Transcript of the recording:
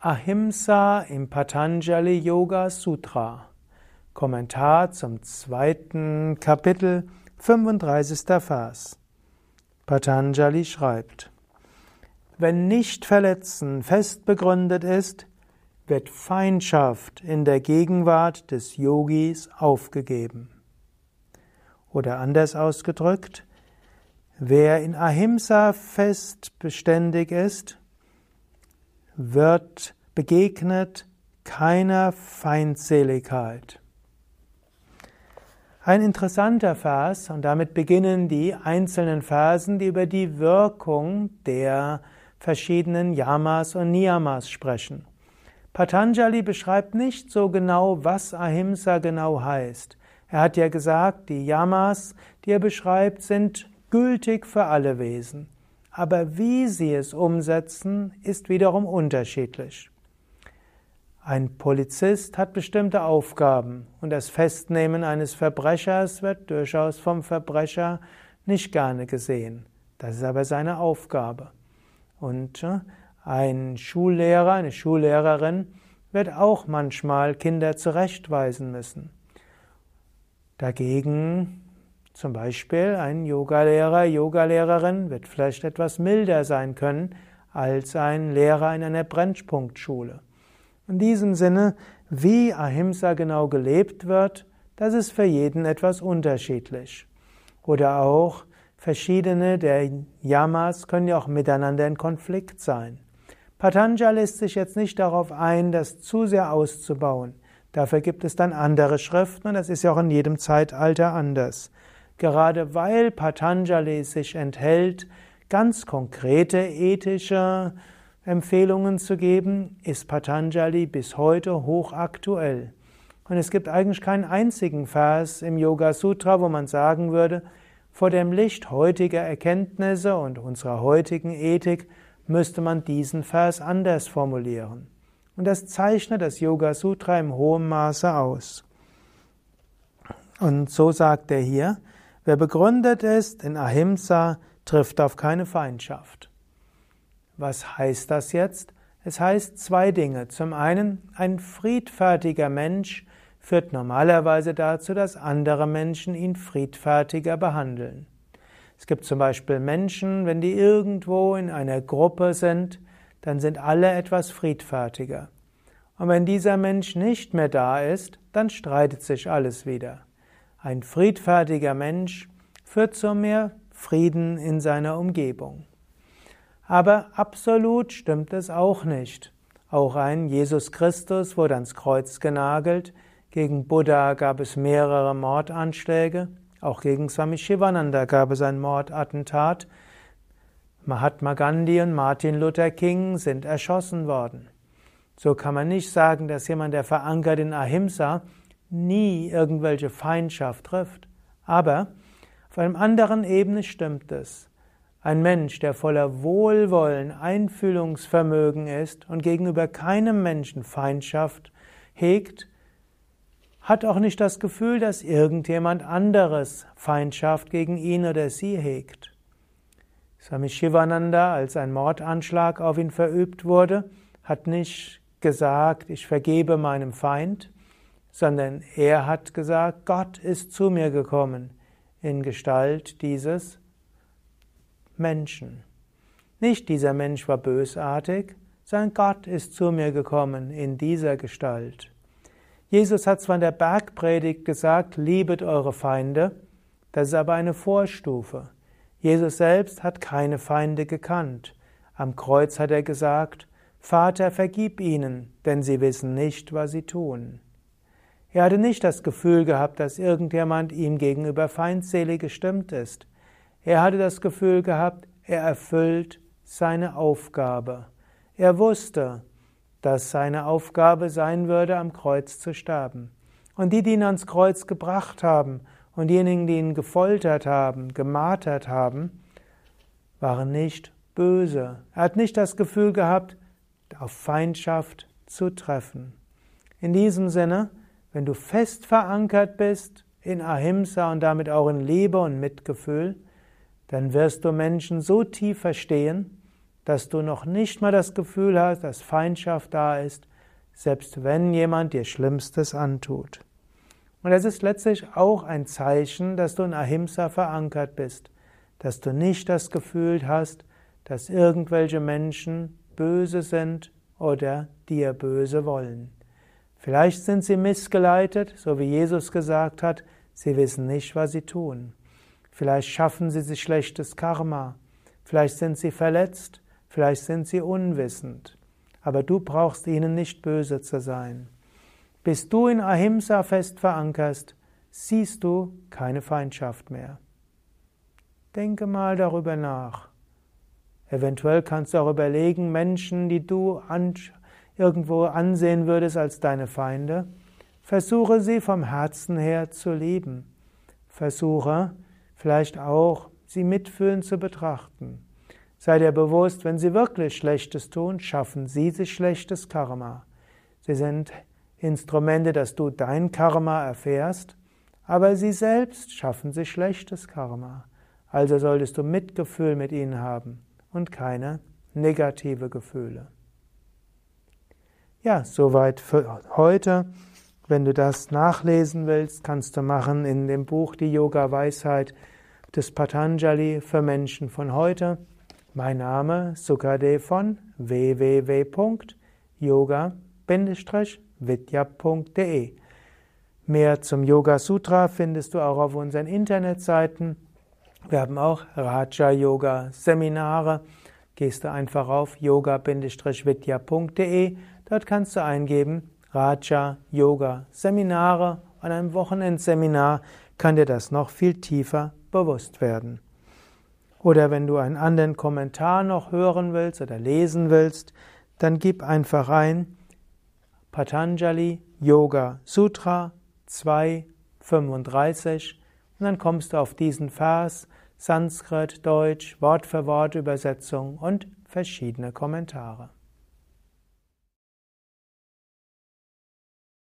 Ahimsa im Patanjali Yoga Sutra. Kommentar zum zweiten Kapitel, 35. Vers. Patanjali schreibt, wenn Nichtverletzen fest begründet ist, wird Feindschaft in der Gegenwart des Yogis aufgegeben. Oder anders ausgedrückt, wer in Ahimsa fest beständig ist, wird begegnet keiner Feindseligkeit. Ein interessanter Vers, und damit beginnen die einzelnen Versen, die über die Wirkung der verschiedenen Yamas und Niyamas sprechen. Patanjali beschreibt nicht so genau, was Ahimsa genau heißt. Er hat ja gesagt, die Yamas, die er beschreibt, sind gültig für alle Wesen aber wie sie es umsetzen, ist wiederum unterschiedlich. Ein Polizist hat bestimmte Aufgaben und das Festnehmen eines Verbrechers wird durchaus vom Verbrecher nicht gerne gesehen. Das ist aber seine Aufgabe. Und äh, ein Schullehrer, eine Schullehrerin wird auch manchmal Kinder zurechtweisen müssen. Dagegen zum Beispiel ein Yogalehrer, Yogalehrerin wird vielleicht etwas milder sein können als ein Lehrer in einer Brennpunktschule. In diesem Sinne, wie Ahimsa genau gelebt wird, das ist für jeden etwas unterschiedlich. Oder auch verschiedene der Yamas können ja auch miteinander in Konflikt sein. Patanjali lässt sich jetzt nicht darauf ein, das zu sehr auszubauen. Dafür gibt es dann andere Schriften und das ist ja auch in jedem Zeitalter anders. Gerade weil Patanjali sich enthält, ganz konkrete ethische Empfehlungen zu geben, ist Patanjali bis heute hochaktuell. Und es gibt eigentlich keinen einzigen Vers im Yoga Sutra, wo man sagen würde, vor dem Licht heutiger Erkenntnisse und unserer heutigen Ethik müsste man diesen Vers anders formulieren. Und das zeichnet das Yoga Sutra im hohen Maße aus. Und so sagt er hier, Wer begründet ist in Ahimsa, trifft auf keine Feindschaft. Was heißt das jetzt? Es heißt zwei Dinge. Zum einen, ein friedfertiger Mensch führt normalerweise dazu, dass andere Menschen ihn friedfertiger behandeln. Es gibt zum Beispiel Menschen, wenn die irgendwo in einer Gruppe sind, dann sind alle etwas friedfertiger. Und wenn dieser Mensch nicht mehr da ist, dann streitet sich alles wieder. Ein friedfertiger Mensch führt zu mehr Frieden in seiner Umgebung. Aber absolut stimmt es auch nicht. Auch ein Jesus Christus wurde ans Kreuz genagelt. Gegen Buddha gab es mehrere Mordanschläge. Auch gegen Swami Shivananda gab es ein Mordattentat. Mahatma Gandhi und Martin Luther King sind erschossen worden. So kann man nicht sagen, dass jemand, der verankert in Ahimsa, nie irgendwelche Feindschaft trifft. Aber auf einem anderen Ebene stimmt es. Ein Mensch, der voller Wohlwollen, Einfühlungsvermögen ist und gegenüber keinem Menschen Feindschaft hegt, hat auch nicht das Gefühl, dass irgendjemand anderes Feindschaft gegen ihn oder sie hegt. Swami Shivananda, als ein Mordanschlag auf ihn verübt wurde, hat nicht gesagt, ich vergebe meinem Feind, sondern er hat gesagt, Gott ist zu mir gekommen in Gestalt dieses Menschen. Nicht dieser Mensch war bösartig, sondern Gott ist zu mir gekommen in dieser Gestalt. Jesus hat zwar in der Bergpredigt gesagt, liebet eure Feinde, das ist aber eine Vorstufe. Jesus selbst hat keine Feinde gekannt. Am Kreuz hat er gesagt, Vater, vergib ihnen, denn sie wissen nicht, was sie tun. Er hatte nicht das Gefühl gehabt, dass irgendjemand ihm gegenüber feindselig gestimmt ist. Er hatte das Gefühl gehabt, er erfüllt seine Aufgabe. Er wusste, dass seine Aufgabe sein würde, am Kreuz zu sterben. Und die, die ihn ans Kreuz gebracht haben und diejenigen, die ihn gefoltert haben, gemartert haben, waren nicht böse. Er hat nicht das Gefühl gehabt, auf Feindschaft zu treffen. In diesem Sinne, wenn du fest verankert bist in Ahimsa und damit auch in Liebe und Mitgefühl, dann wirst du Menschen so tief verstehen, dass du noch nicht mal das Gefühl hast, dass Feindschaft da ist, selbst wenn jemand dir Schlimmstes antut. Und es ist letztlich auch ein Zeichen, dass du in Ahimsa verankert bist, dass du nicht das Gefühl hast, dass irgendwelche Menschen böse sind oder dir böse wollen. Vielleicht sind sie missgeleitet, so wie Jesus gesagt hat, sie wissen nicht, was sie tun. Vielleicht schaffen sie sich schlechtes Karma, vielleicht sind sie verletzt, vielleicht sind sie unwissend, aber du brauchst ihnen nicht böse zu sein. Bis du in Ahimsa fest verankerst, siehst du keine Feindschaft mehr. Denke mal darüber nach. Eventuell kannst du auch überlegen, Menschen, die du irgendwo ansehen würdest als deine Feinde, versuche sie vom Herzen her zu lieben. Versuche vielleicht auch, sie mitfühlend zu betrachten. Sei dir bewusst, wenn sie wirklich Schlechtes tun, schaffen sie sich schlechtes Karma. Sie sind Instrumente, dass du dein Karma erfährst, aber sie selbst schaffen sich schlechtes Karma. Also solltest du Mitgefühl mit ihnen haben und keine negative Gefühle. Ja, soweit für heute. Wenn du das nachlesen willst, kannst du machen in dem Buch Die Yoga Weisheit des Patanjali für Menschen von heute. Mein Name Sukade von www.yoga-vidya.de. Mehr zum Yoga Sutra findest du auch auf unseren Internetseiten. Wir haben auch Raja Yoga Seminare. Gehst du einfach auf yoga-vidya.de. Dort kannst du eingeben Raja Yoga Seminare. An einem Wochenendseminar kann dir das noch viel tiefer bewusst werden. Oder wenn du einen anderen Kommentar noch hören willst oder lesen willst, dann gib einfach ein Patanjali Yoga Sutra 2.35 und dann kommst du auf diesen Vers, Sanskrit, Deutsch, Wort für Wort Übersetzung und verschiedene Kommentare.